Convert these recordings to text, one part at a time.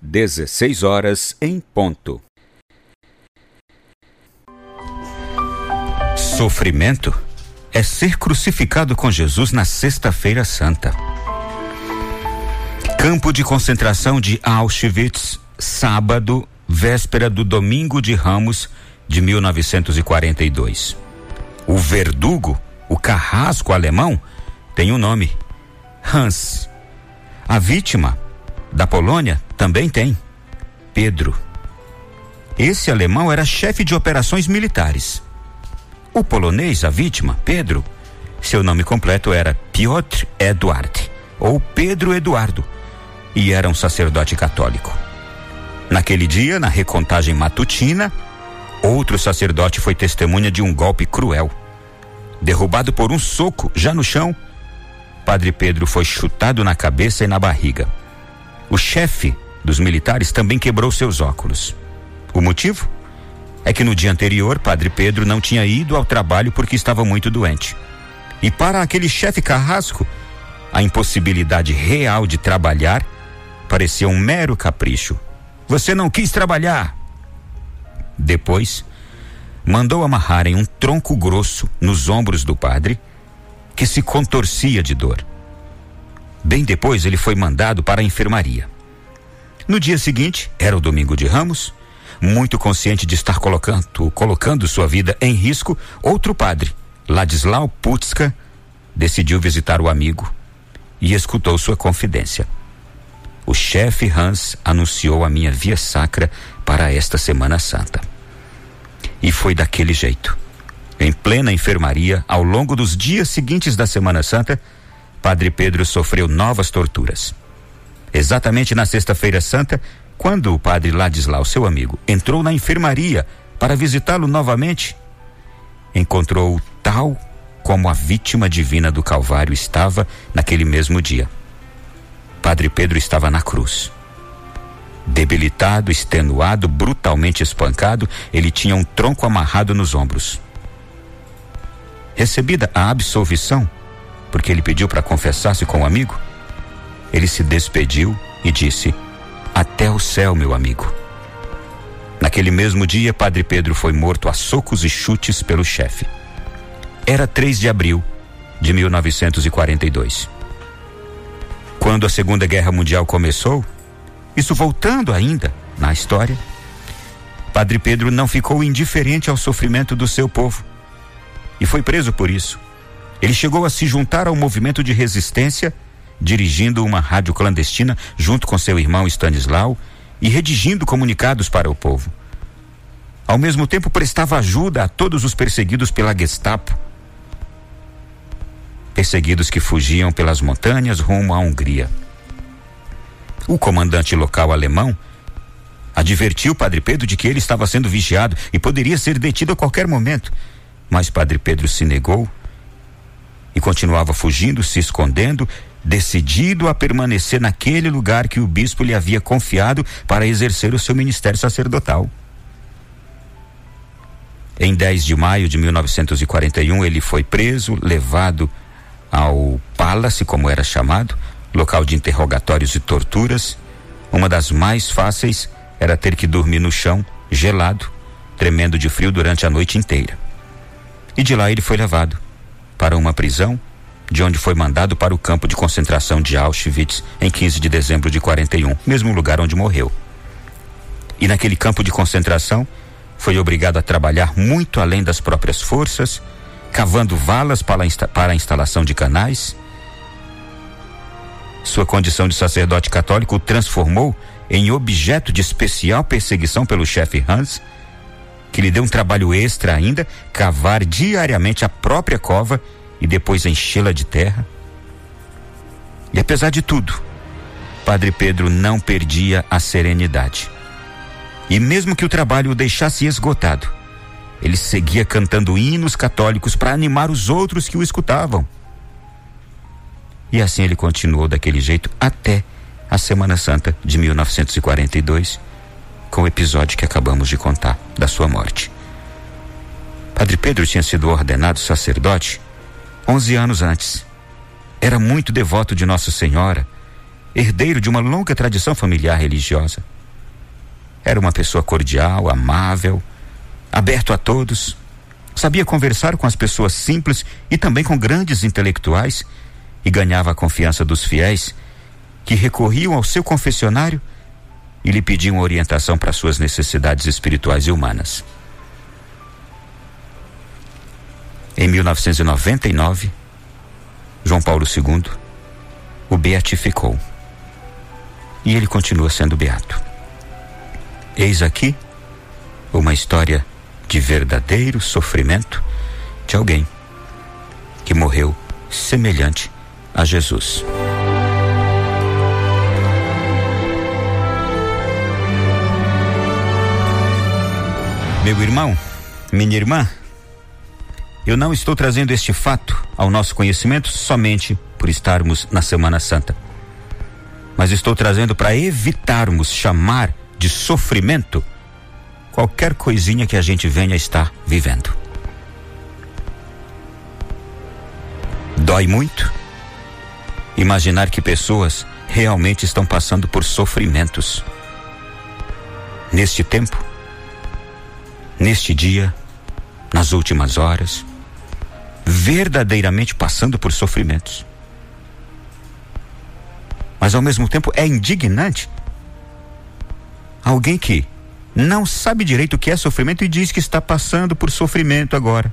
16 horas em ponto. Sofrimento é ser crucificado com Jesus na Sexta-feira Santa. Campo de concentração de Auschwitz, sábado, véspera do Domingo de Ramos de 1942. O verdugo, o carrasco alemão, tem um nome: Hans. A vítima da Polônia também tem: Pedro. Esse alemão era chefe de operações militares. O polonês, a vítima, Pedro, seu nome completo era Piotr Eduard, ou Pedro Eduardo, e era um sacerdote católico. Naquele dia, na recontagem matutina, outro sacerdote foi testemunha de um golpe cruel. Derrubado por um soco, já no chão, Padre Pedro foi chutado na cabeça e na barriga. O chefe dos militares também quebrou seus óculos. O motivo? É que no dia anterior, Padre Pedro não tinha ido ao trabalho porque estava muito doente. E para aquele chefe carrasco, a impossibilidade real de trabalhar parecia um mero capricho. Você não quis trabalhar. Depois, mandou amarrarem um tronco grosso nos ombros do padre, que se contorcia de dor. Bem depois, ele foi mandado para a enfermaria. No dia seguinte, era o domingo de Ramos, muito consciente de estar colocando, colocando sua vida em risco, outro padre, Ladislau Putska, decidiu visitar o amigo e escutou sua confidência. O chefe Hans anunciou a minha via sacra para esta Semana Santa. E foi daquele jeito. Em plena enfermaria, ao longo dos dias seguintes da Semana Santa, Padre Pedro sofreu novas torturas. Exatamente na Sexta-feira Santa, quando o padre Ladislau, seu amigo, entrou na enfermaria para visitá-lo novamente, encontrou tal como a vítima divina do Calvário estava naquele mesmo dia. Padre Pedro estava na cruz. Debilitado, extenuado, brutalmente espancado, ele tinha um tronco amarrado nos ombros. Recebida a absolvição, porque ele pediu para confessar-se com o um amigo, ele se despediu e disse: Até o céu, meu amigo. Naquele mesmo dia, Padre Pedro foi morto a socos e chutes pelo chefe. Era 3 de abril de 1942. Quando a Segunda Guerra Mundial começou, isso voltando ainda na história, Padre Pedro não ficou indiferente ao sofrimento do seu povo e foi preso por isso. Ele chegou a se juntar ao movimento de resistência, dirigindo uma rádio clandestina junto com seu irmão Stanislau e redigindo comunicados para o povo. Ao mesmo tempo, prestava ajuda a todos os perseguidos pela Gestapo perseguidos que fugiam pelas montanhas rumo à Hungria. O comandante local alemão advertiu Padre Pedro de que ele estava sendo vigiado e poderia ser detido a qualquer momento. Mas Padre Pedro se negou e continuava fugindo, se escondendo, decidido a permanecer naquele lugar que o bispo lhe havia confiado para exercer o seu ministério sacerdotal. Em 10 de maio de 1941, ele foi preso, levado ao Palace, como era chamado, local de interrogatórios e torturas. Uma das mais fáceis era ter que dormir no chão, gelado, tremendo de frio durante a noite inteira. E de lá ele foi levado para uma prisão, de onde foi mandado para o campo de concentração de Auschwitz em 15 de dezembro de 41, mesmo lugar onde morreu. E naquele campo de concentração, foi obrigado a trabalhar muito além das próprias forças, cavando valas para a, insta para a instalação de canais. Sua condição de sacerdote católico o transformou em objeto de especial perseguição pelo chefe Hans, que lhe deu um trabalho extra ainda, cavar diariamente a própria cova e depois enchê-la de terra. E apesar de tudo, Padre Pedro não perdia a serenidade. E mesmo que o trabalho o deixasse esgotado, ele seguia cantando hinos católicos para animar os outros que o escutavam. E assim ele continuou daquele jeito até a Semana Santa de 1942, com o episódio que acabamos de contar da sua morte. Padre Pedro tinha sido ordenado sacerdote 11 anos antes. Era muito devoto de Nossa Senhora. herdeiro de uma longa tradição familiar religiosa. Era uma pessoa cordial, amável, aberto a todos, sabia conversar com as pessoas simples e também com grandes intelectuais e ganhava a confiança dos fiéis que recorriam ao seu confessionário e lhe pediam orientação para suas necessidades espirituais e humanas. Em 1999, João Paulo II o beatificou. E ele continua sendo beato. Eis aqui uma história de verdadeiro sofrimento de alguém que morreu semelhante a Jesus. Meu irmão, minha irmã, eu não estou trazendo este fato ao nosso conhecimento somente por estarmos na Semana Santa, mas estou trazendo para evitarmos chamar de sofrimento qualquer coisinha que a gente venha estar vivendo. Dói muito imaginar que pessoas realmente estão passando por sofrimentos. Neste tempo, neste dia, nas últimas horas, verdadeiramente passando por sofrimentos. Mas ao mesmo tempo é indignante alguém que não sabe direito o que é sofrimento e diz que está passando por sofrimento agora.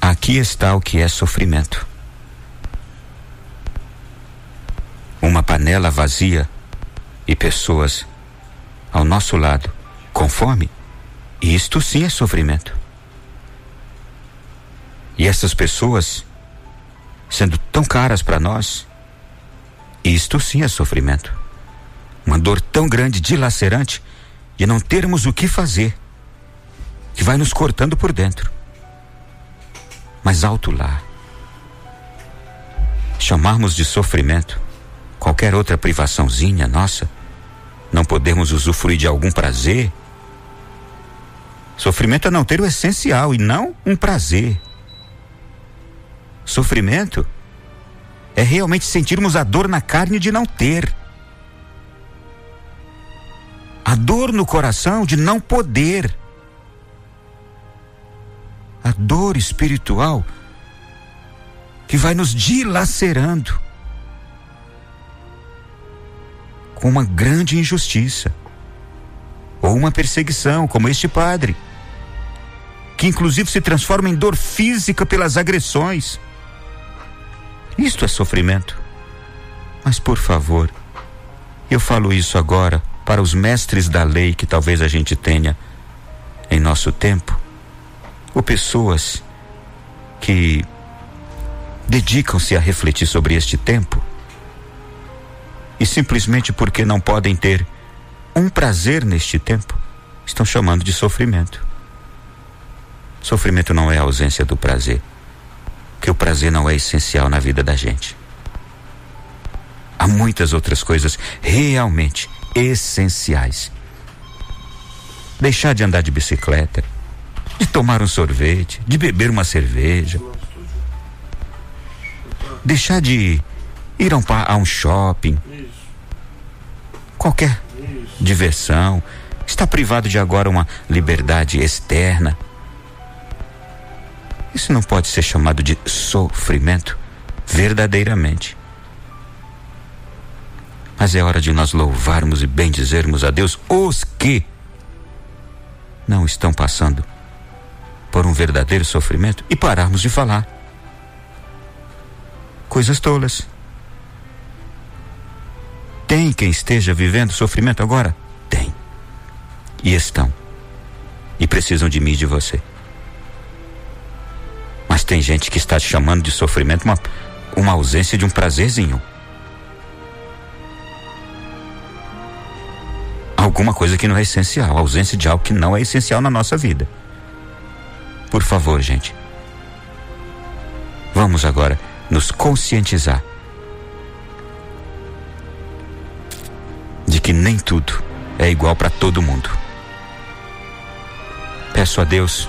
Aqui está o que é sofrimento. Uma panela vazia e pessoas ao nosso lado com fome. Isto sim é sofrimento. E essas pessoas sendo tão caras para nós, isto sim é sofrimento. Uma dor tão grande, dilacerante, de não termos o que fazer, que vai nos cortando por dentro. Mas alto lá, chamarmos de sofrimento qualquer outra privaçãozinha nossa, não podemos usufruir de algum prazer. Sofrimento é não ter o essencial e não um prazer. Sofrimento é realmente sentirmos a dor na carne de não ter. A dor no coração de não poder. A dor espiritual que vai nos dilacerando com uma grande injustiça ou uma perseguição, como este padre, que inclusive se transforma em dor física pelas agressões. Isto é sofrimento. Mas por favor, eu falo isso agora para os mestres da lei que talvez a gente tenha em nosso tempo, ou pessoas que dedicam-se a refletir sobre este tempo e simplesmente porque não podem ter um prazer neste tempo, estão chamando de sofrimento. Sofrimento não é a ausência do prazer, que o prazer não é essencial na vida da gente. Há muitas outras coisas realmente essenciais. Deixar de andar de bicicleta, de tomar um sorvete, de beber uma cerveja, deixar de ir a um, a um shopping, qualquer diversão, estar privado de agora uma liberdade externa. Isso não pode ser chamado de sofrimento, verdadeiramente. Mas é hora de nós louvarmos e bendizermos a Deus os que não estão passando por um verdadeiro sofrimento e pararmos de falar. Coisas tolas. Tem quem esteja vivendo sofrimento agora? Tem. E estão. E precisam de mim e de você. Mas tem gente que está te chamando de sofrimento uma, uma ausência de um prazerzinho. alguma coisa que não é essencial, ausência de algo que não é essencial na nossa vida. Por favor, gente. Vamos agora nos conscientizar que nem tudo é igual para todo mundo. Peço a Deus,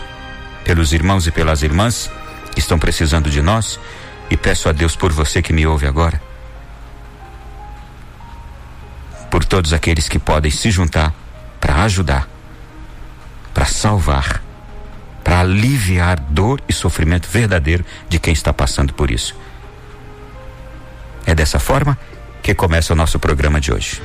pelos irmãos e pelas irmãs que estão precisando de nós, E peço a Deus por você que me ouve agora, por todos aqueles que podem se juntar para ajudar, para salvar, para aliviar dor e sofrimento verdadeiro de quem está passando por isso. É dessa forma que começa o nosso programa de hoje.